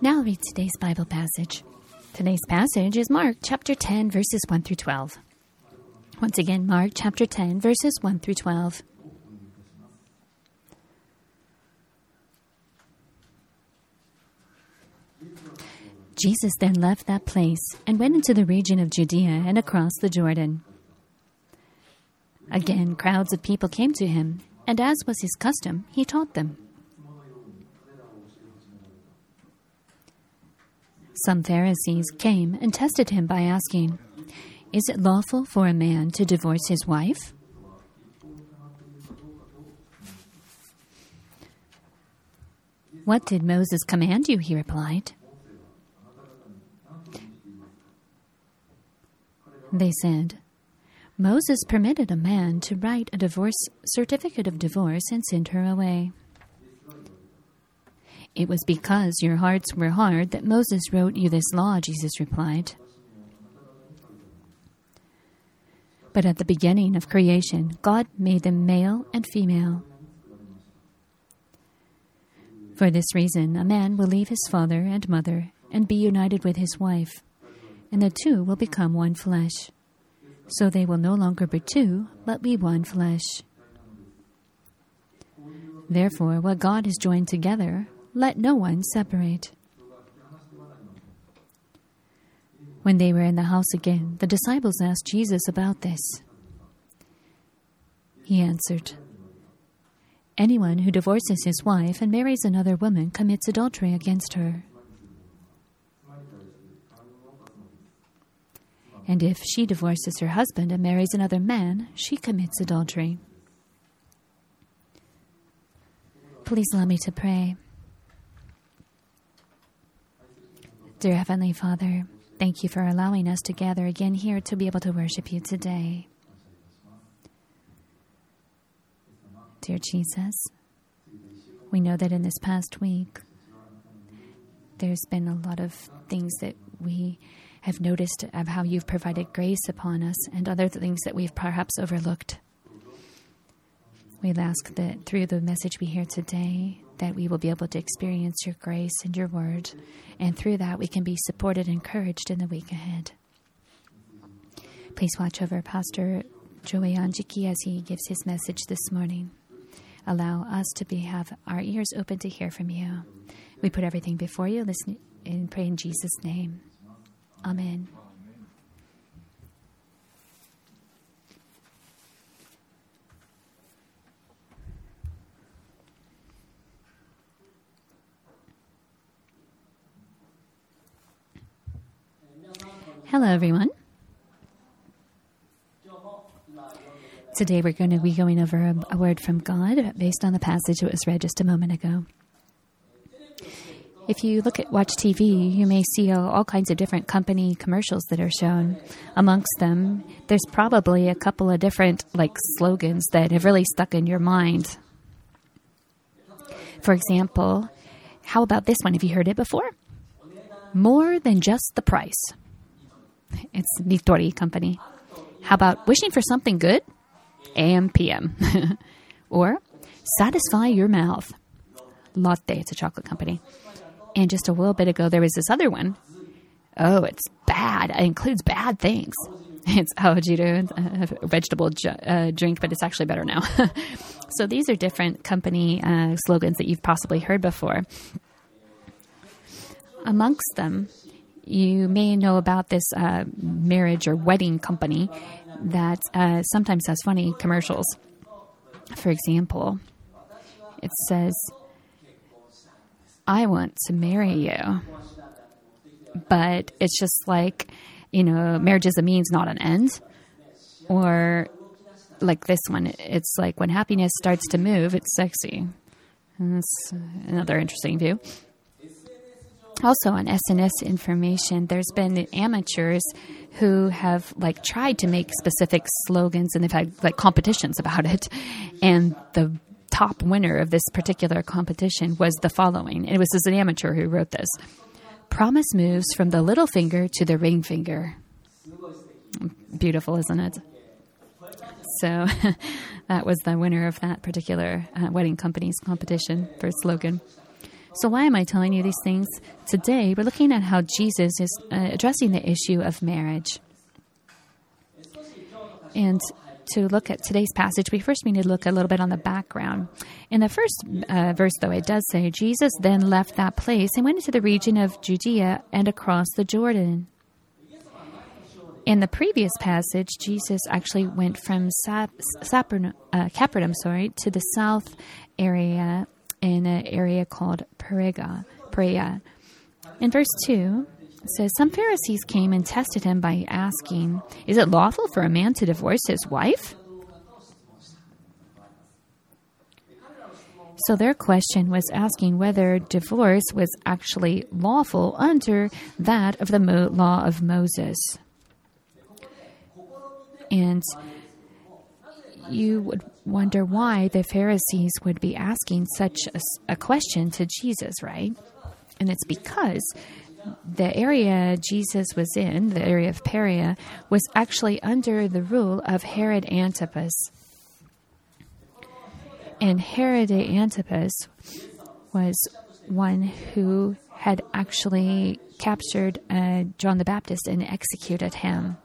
Now read today's Bible passage. Today's passage is Mark chapter 10, verses 1 through 12. Once again, Mark chapter 10, verses 1 through 12. Jesus then left that place and went into the region of Judea and across the Jordan. Again, crowds of people came to him, and as was his custom, he taught them. Some Pharisees came and tested him by asking, Is it lawful for a man to divorce his wife? What did Moses command you? He replied. They said, Moses permitted a man to write a divorce certificate of divorce and send her away. It was because your hearts were hard that Moses wrote you this law, Jesus replied. But at the beginning of creation, God made them male and female. For this reason, a man will leave his father and mother and be united with his wife, and the two will become one flesh. So they will no longer be two, but be one flesh. Therefore, what God has joined together, let no one separate. When they were in the house again, the disciples asked Jesus about this. He answered, Anyone who divorces his wife and marries another woman commits adultery against her. And if she divorces her husband and marries another man, she commits adultery. Please allow me to pray. Dear Heavenly Father, thank you for allowing us to gather again here to be able to worship you today. Dear Jesus, we know that in this past week, there's been a lot of things that we have noticed of how you've provided grace upon us and other things that we've perhaps overlooked. We ask that through the message we hear today, that we will be able to experience your grace and your word, and through that we can be supported and encouraged in the week ahead. Please watch over Pastor Joey Anjiki as he gives his message this morning. Allow us to be, have our ears open to hear from you. We put everything before you, listen and pray in Jesus' name. Amen. Hello, everyone. Today we're going to be going over a, a, word from God based on the passage that was read just a moment ago. If you look at watch TV, you may see all, kinds of different company commercials that are shown. Amongst them, there's probably a couple of different like slogans that have really stuck in your mind. For example, how about this one? Have you heard it before? More than just the price. It's Nitori Company. How about wishing for something good? AM PM. or satisfy your mouth. Lotte, it's a chocolate company. And just a little bit ago, there was this other one. Oh, it's bad. It includes bad things. It's Aojiru, a vegetable ju- uh, drink, but it's actually better now. so these are different company uh, slogans that you've possibly heard before. Amongst them, you may know about this uh, marriage or wedding company that uh, sometimes has funny commercials. For example, it says, I want to marry you. But it's just like, you know, marriage is a means, not an end. Or like this one, it's like when happiness starts to move, it's sexy. And that's another interesting view. Also on SNS information, there's been amateurs who have like tried to make specific slogans and they've had like competitions about it. And the top winner of this particular competition was the following. It was as an amateur who wrote this. Promise moves from the little finger to the ring finger. Beautiful, isn't it? So that was the winner of that particular uh, wedding company's competition for slogan. So, why am I telling you these things? Today, we're looking at how Jesus is uh, addressing the issue of marriage. And to look at today's passage, we first need to look a little bit on the background. In the first uh, verse, though, it does say, Jesus then left that place and went into the region of Judea and across the Jordan. In the previous passage, Jesus actually went from Sap, uh, Capernaum, sorry, to the south area in an area called Perega, Perea. In verse 2, it says, Some Pharisees came and tested him by asking, Is it lawful for a man to divorce his wife? So their question was asking whether divorce was actually lawful under that of the law of Moses. And you would wonder why the Pharisees would be asking such a, a, question to Jesus, right? And it's because the area Jesus was in, the area of Perea, was actually under the rule of Herod Antipas. And Herod Antipas was one who had actually captured uh, John the Baptist and executed him.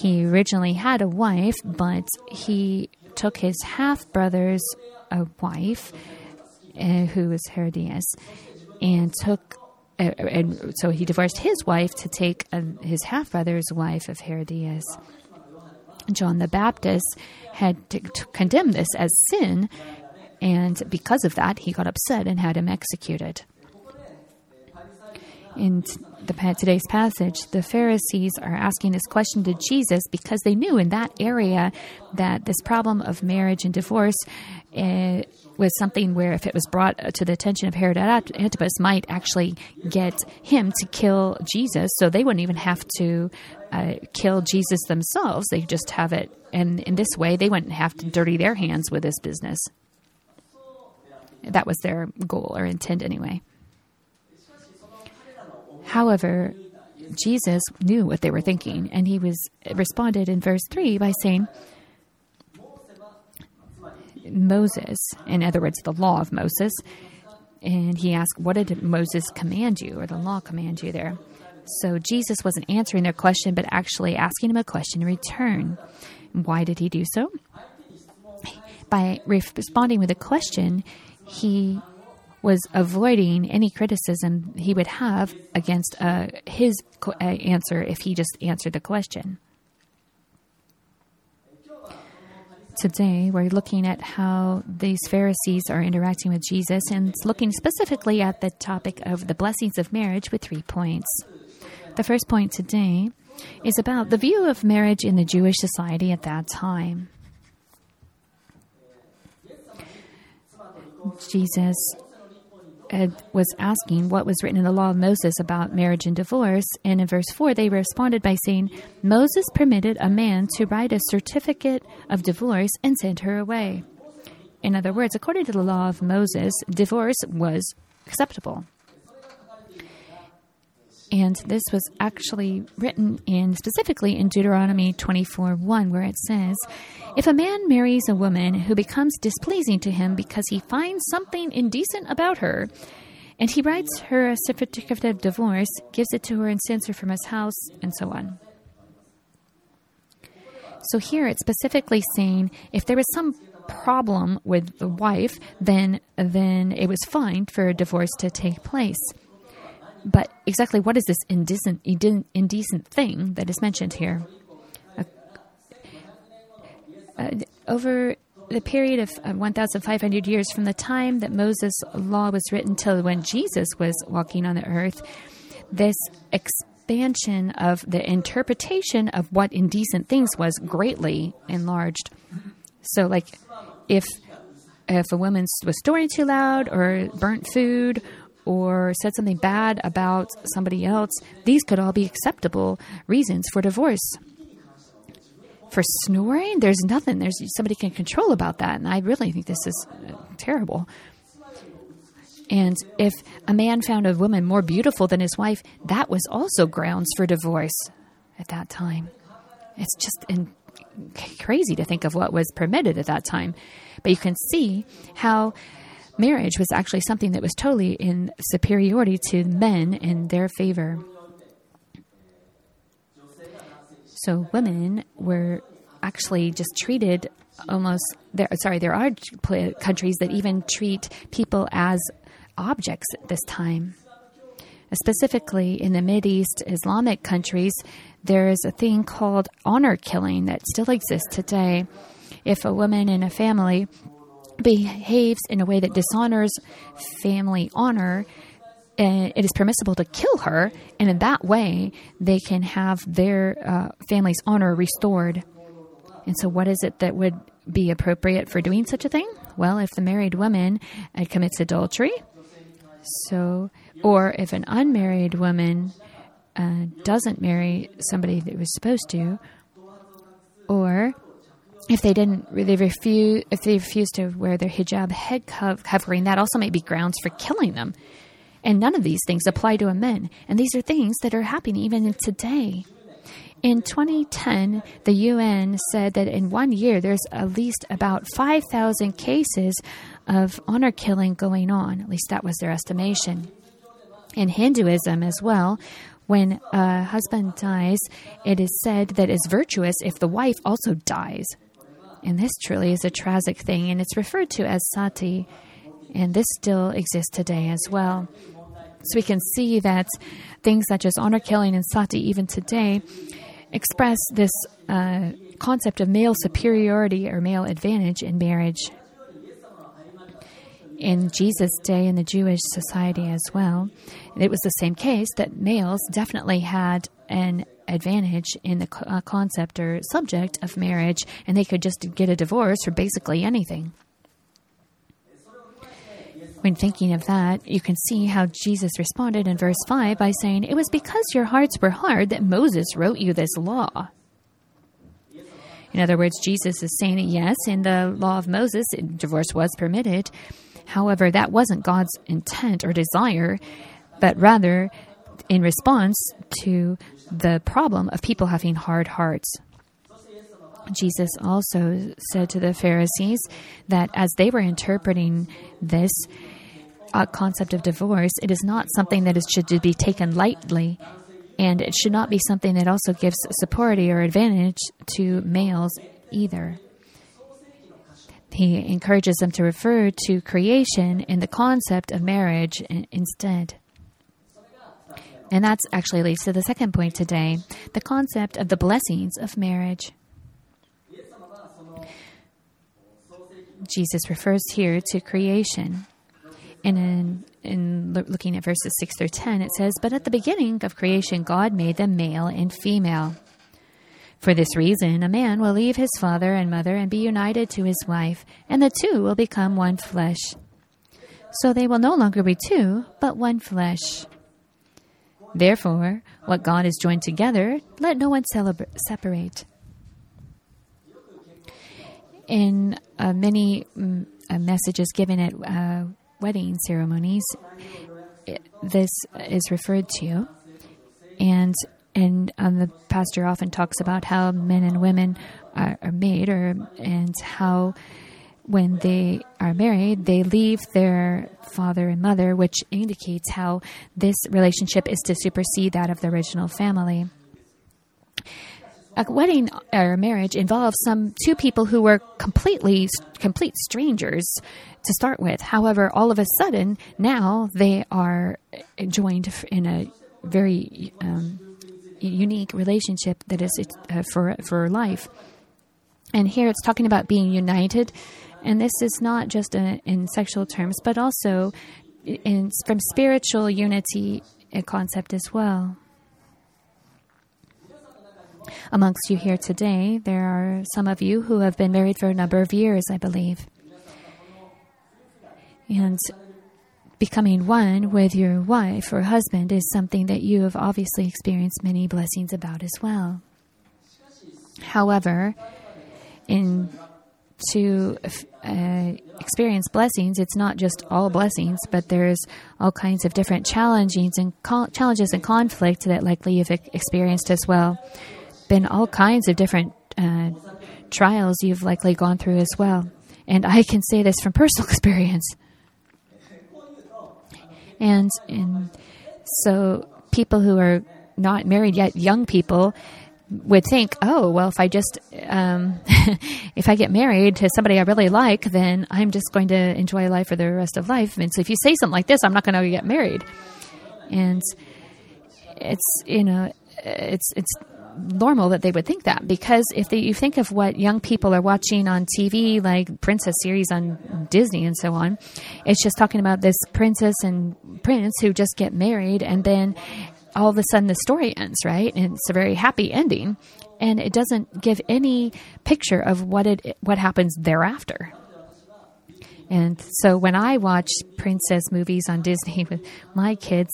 He originally had a wife, but he took his half brother's uh, wife, uh, who was Herodias, and took. Uh, and so he divorced his wife to take uh, his half brother's wife of Herodias. John the Baptist had to, to condemn this as sin, and because of that, he got upset and had him executed. In the, today's passage, the Pharisees are asking this question to Jesus because they knew in that area that this problem of marriage and divorce uh, was something where if it was brought to the attention of Herod Antipas might actually get him to kill Jesus. So they wouldn't even have to uh, kill Jesus themselves. They just have it. And in this way they wouldn't have to dirty their hands with this business. That was their goal or intent anyway However, Jesus knew what they were thinking, and he was responded in verse 3 by saying, Moses, in other words, the law of Moses, and he asked, What did Moses command you, or the law command you there? So Jesus wasn't answering their question, but actually asking him a question in return. Why did he do so? By responding with a question, he was avoiding any criticism he would have against uh, his co- uh, answer if he just answered the question. Today, we're looking at how these Pharisees are interacting with Jesus and looking specifically at the topic of the blessings of marriage with three points. The first point today is about the view of marriage in the Jewish society at that time. Jesus was asking what was written in the law of Moses about marriage and divorce. And in verse 4, they responded by saying, Moses permitted a man to write a certificate of divorce and send her away. In other words, according to the law of Moses, divorce was acceptable. And this was actually written in specifically in Deuteronomy 24 1, where it says, If a man marries a woman who becomes displeasing to him because he finds something indecent about her, and he writes her a certificate of divorce, gives it to her, and sends her from his house, and so on. So here it's specifically saying if there was some problem with the wife, then then it was fine for a divorce to take place. But exactly what is this indecent, indecent thing that is mentioned here? Uh, over the period of uh, 1,500 years from the time that Moses' law was written till when Jesus was walking on the earth, this expansion of the interpretation of what indecent things was greatly enlarged. So, like, if if a woman was snoring too loud or burnt food or said something bad about somebody else, these could all be acceptable reasons for divorce. For snoring, there's nothing there's somebody can control about that, and I really think this is uh, terrible. And if a man found a woman more beautiful than his wife, that was also grounds for divorce at that time. It's just in, crazy to think of what was permitted at that time. But you can see how marriage was actually something that was totally in superiority to men in their favor. So women were actually just treated almost there sorry there are countries that even treat people as objects at this time specifically in the mid east Islamic countries, there is a thing called honor killing that still exists today. If a woman in a family behaves in a way that dishonors family honor, eh, it is permissible to kill her, and in that way, they can have their uh, family's honor restored. And so, what is it that would be appropriate for doing such a thing? Well, if the married woman commits adultery, so or if an unmarried woman uh, doesn't marry somebody that was supposed to, or if they didn't, they refuse, if they refuse to wear their hijab head covering, that also may be grounds for killing them. And none of these things apply to a men. And these are things that are happening even today. In 2010, the UN said that in one year there's at least about 5,000 cases of honor killing going on. At least that was their estimation in Hinduism as well, when a husband dies, it is said that it's virtuous if the wife also dies. And this truly is a tragic thing, and it's referred to as sati, and this still exists today as well. So we can see that things such as honor killing and sati, even today, express this uh, concept of male superiority or male advantage in marriage in Jesus' day in the Jewish society as well, it was the same case that males definitely had an advantage in the uh, concept or subject of marriage, and they could just get a divorce for basically anything. When thinking of that, you can see how Jesus responded in verse 5 by saying, It was because your hearts were hard that Moses wrote you this law. In other words, Jesus is saying, yes, in the law of Moses, divorce was permitted, However, that wasn't God's intent or desire, but rather in response to the problem of people having hard hearts. Jesus also said to the Pharisees that as they were interpreting this uh, concept of divorce, it is not something that is, should be taken lightly, and it should not be something that also gives support or advantage to males either. He encourages them to refer to creation in the concept of marriage instead. And that's actually leads to the second point today the concept of the blessings of marriage. Jesus refers here to creation. And in, in looking at verses 6 through 10, it says, But at the beginning of creation, God made them male and female. For this reason, a man will leave his father and mother and be united to his wife, and the two will become one flesh. So they will no longer be two, but one flesh. Therefore, what God has joined together, let no one separate. In uh, many mm, uh, messages given at uh, wedding ceremonies, it, this is referred to. And and um, the pastor often talks about how men and women are, are made, or and how when they are married, they leave their father and mother, which indicates how this relationship is to supersede that of the original family. A wedding or marriage involves some two people who were completely complete strangers to start with. However, all of a sudden now they are joined in a very um, unique relationship that is uh, for for life. And here it's talking about being united, and this is not just a, in sexual terms, but also in from spiritual unity a concept as well. Amongst you here today, there are some of you who have been married for a number of years, I believe. And becoming one with your wife or husband is something that you have obviously experienced many blessings about as well. However, in to uh, experience blessings, it's not just all blessings, but there's all kinds of different challenges and challenges and conflict that likely you've experienced as well. Been all kinds of different uh, trials you've likely gone through as well. And I can say this from personal experience. And, and so people who are not married yet, young people, would think, oh, well, if I just, um, if I get married to somebody I really like, then I'm just going to enjoy life for the rest of life. And so if you say something like this, I'm not going to get married. And it's, you know, it's, it's normal that they would think that because if they, you think of what young people are watching on TV, like princess series on Disney and so on, it's just talking about this princess and prince who just get married and then all of a sudden the story ends, right? And it's a very happy ending, and it doesn't give any picture of what it what happens thereafter. And so when I watch princess movies on Disney with my kids,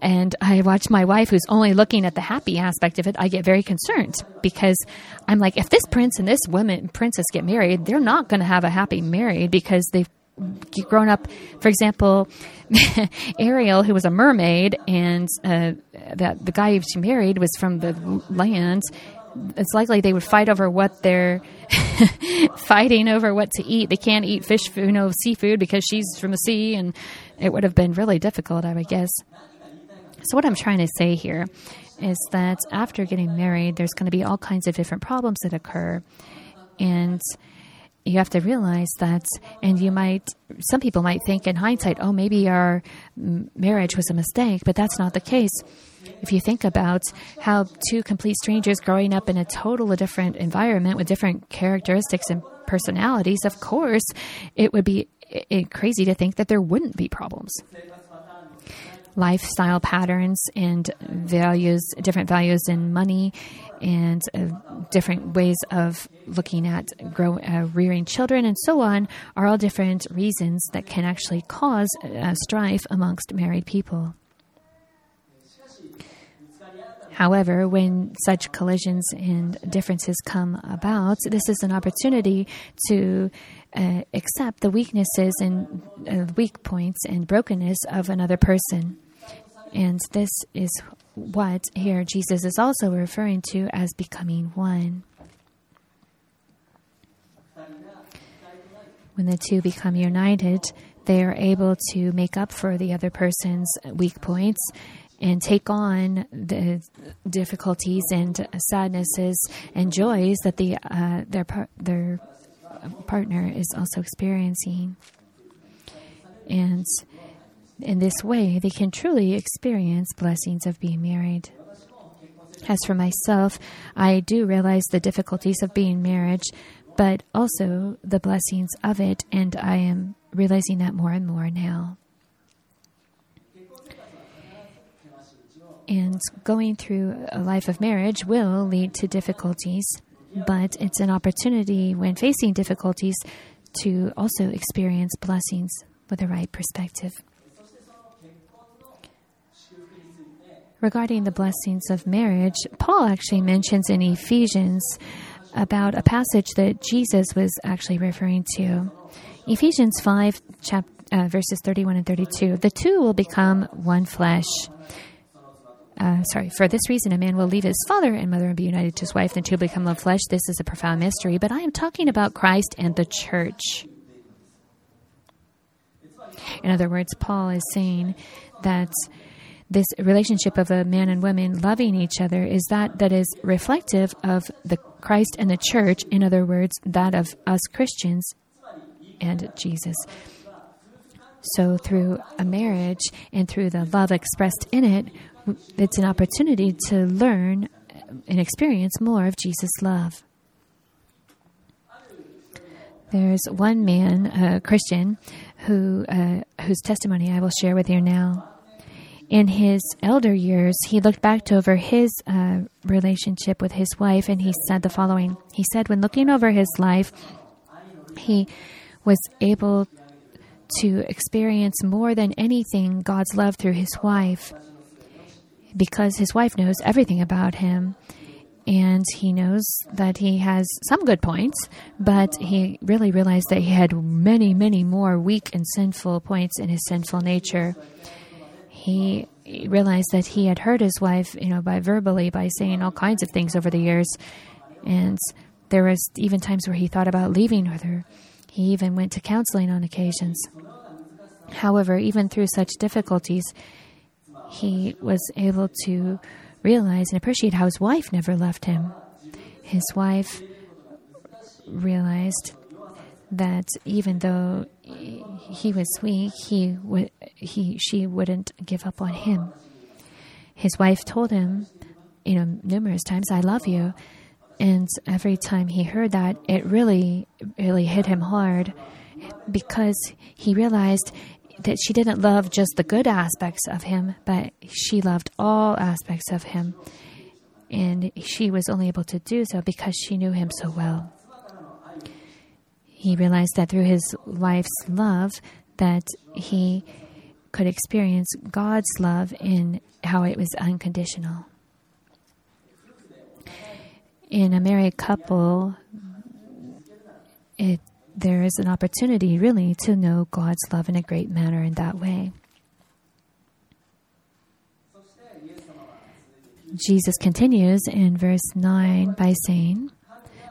and I watch my wife who's only looking at the happy aspect of it, I get very concerned because I'm like, if this prince and this woman princess get married, they're not going to have a happy married because they've grown up, for example, Ariel, who was a mermaid, and uh, that the guy she married was from the land. It's likely they would fight over what they're fighting over what to eat. They can't eat fish, you know, seafood because she's from the sea, and it would have been really difficult, I would guess. So, what I'm trying to say here is that after getting married, there's going to be all kinds of different problems that occur, and you have to realize that, and you might, some people might think in hindsight, oh, maybe our marriage was a mistake, but that's not the case. If you think about how two complete strangers growing up in a totally different environment with different characteristics and personalities, of course, it would be crazy to think that there wouldn't be problems lifestyle patterns and values, different values in money, and uh, different ways of looking at grow, uh, rearing children and so on are all different reasons that can actually cause uh, strife amongst married people. However, when such collisions and differences come about, this is an opportunity to uh, accept the weaknesses and uh, weak points and brokenness of another person. And this is what here Jesus is also referring to as becoming one. When the two become united, they are able to make up for the other person's weak points and take on the difficulties and sadnesses and joys that the uh, their par- their partner is also experiencing. And in this way, they can truly experience blessings of being married. As for myself, I do realize the difficulties of being married, but also the blessings of it, and I am realizing that more and more now. And going through a life of marriage will lead to difficulties, but it's an opportunity when facing difficulties to also experience blessings with the right perspective. Regarding the blessings of marriage, Paul actually mentions in Ephesians about a passage that Jesus was actually referring to. Ephesians 5, chap- uh, verses 31 and 32. The two will become one flesh. Uh, sorry, for this reason, a man will leave his father and mother and be united to his wife, and two become one flesh. This is a profound mystery, but I am talking about Christ and the church. In other words, Paul is saying that this relationship of a man and woman loving each other is that that is reflective of the Christ and the church, in other words, that of us Christians and Jesus. So, through a marriage and through the love expressed in it, it's an opportunity to learn and experience more of Jesus' love. There's one man, a Christian, who uh, whose testimony I will share with you now in his elder years, he looked back over his uh, relationship with his wife and he said the following. He said, when looking over his life, he was able to experience more than anything God's love through his wife because his wife knows everything about him and he knows that he has some good points, but he really realized that he had many, many more weak and sinful points in his sinful nature he realized that he had hurt his wife, you know, by verbally, by saying all kinds of things over the years. And there was even times where he thought about leaving with her. He even went to counseling on occasions. However, even through such difficulties, he was able to realize and appreciate how his wife never left him. His wife realized that even though he was weak, he would he she wouldn't give up on him. His wife told him, you know, numerous times, "I love you," and every time he heard that, it really really hit him hard because he realized that she didn't love just the good aspects of him, but she loved all aspects of him. And she was only able to do so because she knew him so well. He realized that through his wife's love that he could experience God's love in how it was unconditional. In a married couple, it there is an opportunity really to know God's love in a great manner in that way. Jesus continues in verse 9 by saying,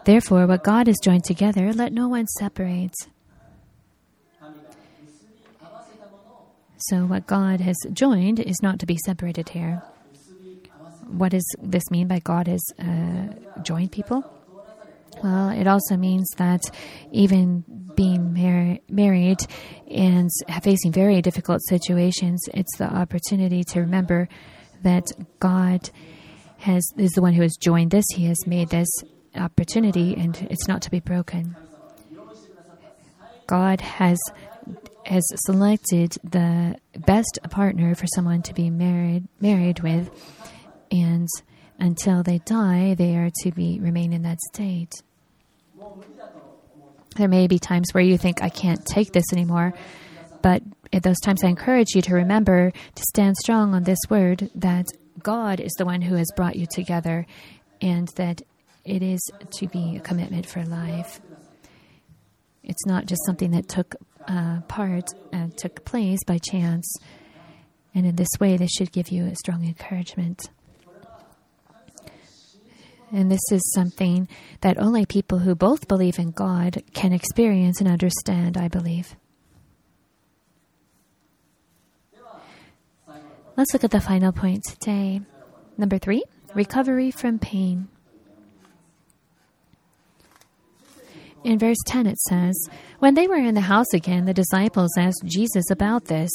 Therefore, what God has joined together, let no one separate. So, what God has joined is not to be separated here. What does this mean by God has uh, joined people? Well, it also means that even being mar- married and facing very difficult situations, it's the opportunity to remember that God has is the one who has joined this. He has made this opportunity, and it's not to be broken. God has has selected the best partner for someone to be married married with, and until they die, they are to be remain in that state. There may be times where you think, I can't take this anymore. But at those times, I encourage you to remember to stand strong on this word that God is the one who has brought you together and that it is to be a commitment for life. It's not just something that took uh, part uh, took place by chance. And in this way, this should give you a strong encouragement. And this is something that only people who both believe in God can experience and understand, I believe. Let's look at the final point today. Number three recovery from pain. In verse 10, it says, When they were in the house again, the disciples asked Jesus about this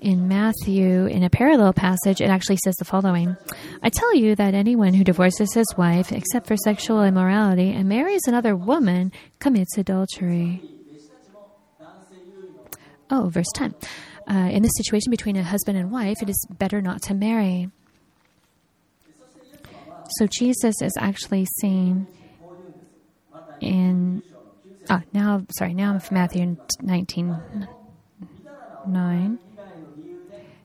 in Matthew, in a parallel passage, it actually says the following I tell you that anyone who divorces his wife, except for sexual immorality, and marries another woman, commits adultery. Oh, verse 10. Uh, in this situation between a husband and wife, it is better not to marry. So Jesus is actually saying in. Ah, now, sorry, now I'm from Matthew 19 9.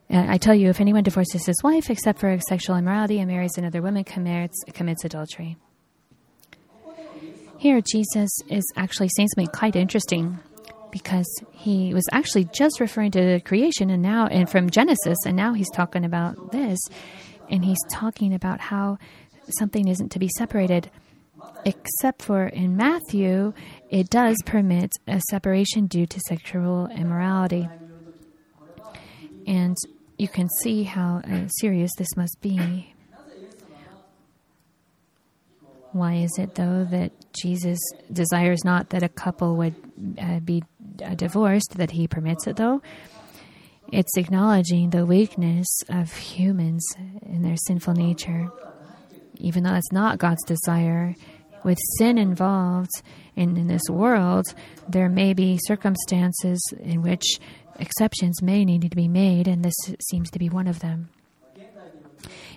I tell you, if anyone divorces his wife except for sexual immorality and marries another woman, commits, commits adultery. Here, Jesus is actually saying something quite interesting because he was actually just referring to creation and now, and from Genesis, and now he's talking about this, and he's talking about how something isn't to be separated. Except for in Matthew, it does permit a separation due to sexual immorality. And you can see how uh, serious this must be. Why is it, though, that Jesus desires not that a couple would uh, be uh, divorced, that he permits it, though? It's acknowledging the weakness of humans in their sinful nature. Even though that's not God's desire, with sin involved in, in this world, there may be circumstances in which exceptions may need to be made, and this seems to be one of them.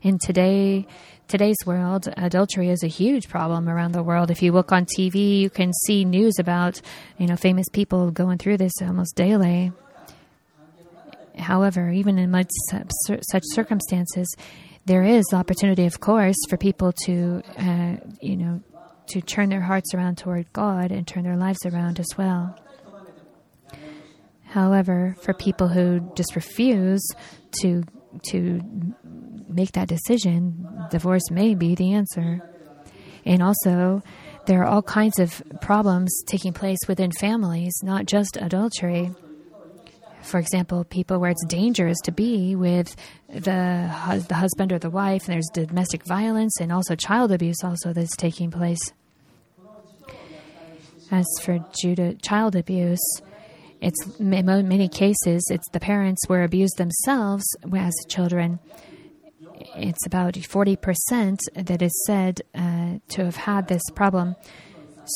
In today, today's world, adultery is a huge problem around the world. If you look on TV, you can see news about you know famous people going through this almost daily. However, even in such circumstances, there is opportunity, of course, for people to uh, you know to turn their hearts around toward God and turn their lives around as well. However, for people who just refuse to to make that decision, divorce may be the answer. And also, there are all kinds of problems taking place within families, not just adultery. For example, people where it's dangerous to be with the the husband or the wife, and there's domestic violence and also child abuse also that's taking place. As for Judah, child abuse, it's in many cases it's the parents were abused themselves as children. It's about forty percent that is said uh, to have had this problem.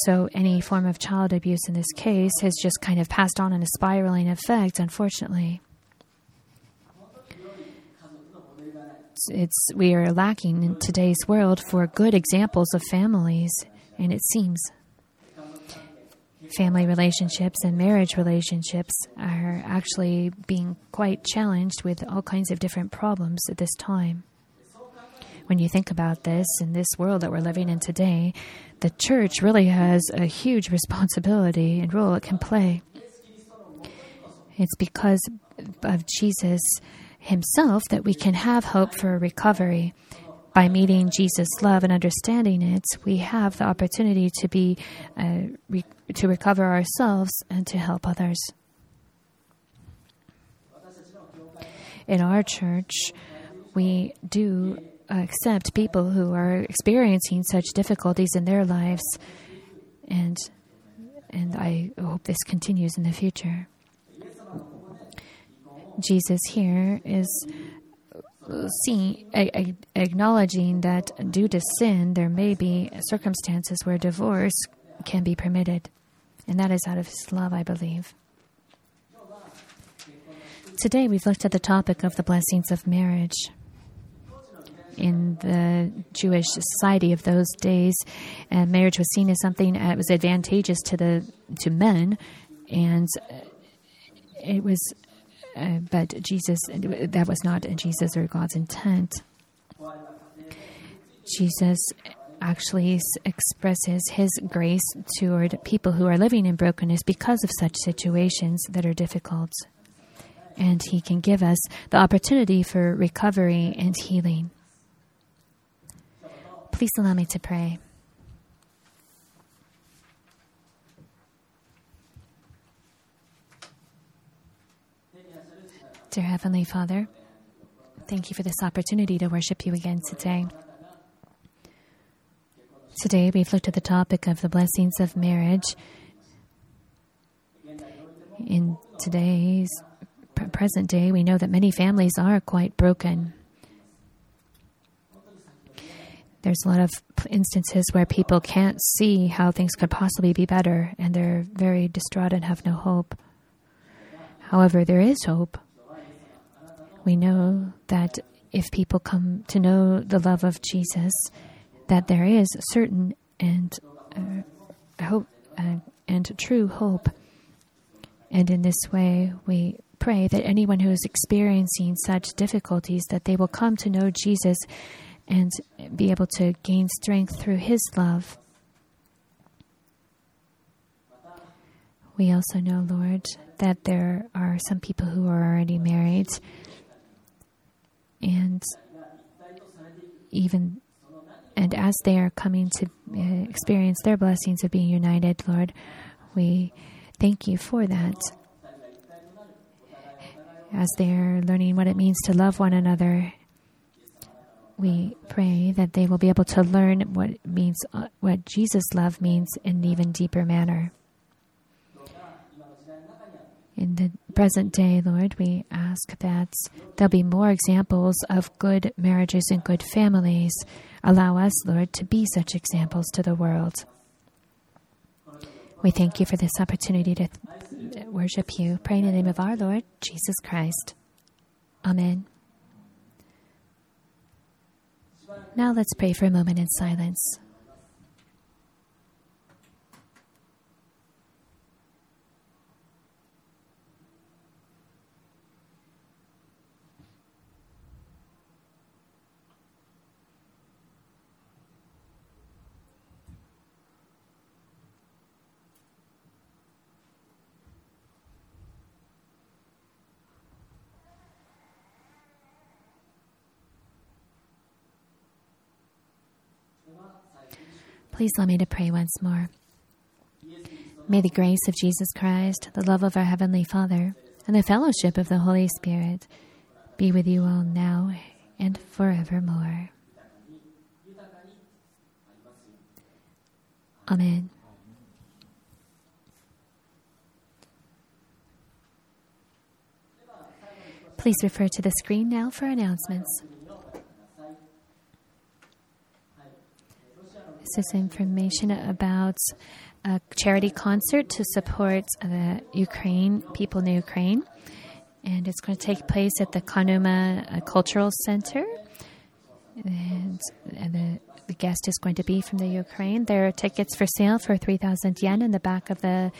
So, any form of child abuse in this case has just kind of passed on in a spiraling effect, unfortunately. It's, we are lacking in today's world for good examples of families, and it seems family relationships and marriage relationships are actually being quite challenged with all kinds of different problems at this time when you think about this in this world that we're living in today, the church really has a huge responsibility and role it can play. It's because of Jesus himself that we can have hope for a recovery. By meeting Jesus' love and understanding it, we have the opportunity to be uh, re- to recover ourselves and to help others. In our church, we do accept people who are experiencing such difficulties in their lives, and and I hope this continues in the future. Jesus here is seeing, acknowledging that due to sin, there may be circumstances where divorce can be permitted, and that is out of His love, I believe. Today, we've looked at the topic of the blessings of marriage in the Jewish society of those days, uh, marriage was seen as something that was advantageous to the to men, and it was. Uh, but Jesus, that was not Jesus or God's intent. Jesus actually expresses his grace toward people who are living in brokenness because of such situations that are difficult. And he can give us the opportunity for recovery and healing. Please allow me to pray. Dear Heavenly Father, thank you for this opportunity to worship you again today. Today, we've looked at the topic of the blessings of marriage. In today's present day, we know that many families are quite broken. There's a lot of instances where people can't see how things could possibly be better and they're very distraught and have no hope. However, there is hope. We know that if people come to know the love of Jesus, that there is certain and uh, hope uh, and true hope. And in this way, we pray that anyone who is experiencing such difficulties that they will come to know Jesus and be able to gain strength through His love. We also know, Lord, that there are some people who are already married, and even and as they are coming to uh, experience their blessings of being united, Lord, we thank you for that. As they are learning what it means to love one another we pray that they will be able to learn what means uh, what Jesus' love means in an even deeper manner. In the present day, Lord, we ask that there'll be more examples of good marriages and good families. Allow us, Lord, to be such examples to the world. We thank you for this opportunity to worship you. Pray in the name of our Lord, Jesus Christ. Amen. Now let's pray for a moment in silence. Please allow me to pray once more. May the grace of Jesus Christ, the love of our Heavenly Father, and the fellowship of the Holy Spirit be with you all now and forevermore. Amen. Please refer to the screen now for announcements. Is information about a charity concert to support the Ukraine people in Ukraine, and it's going to take place at the Kanuma uh, Cultural Center. And the, the guest is going to be from the Ukraine. There are tickets for sale for 3,000 yen in the back of the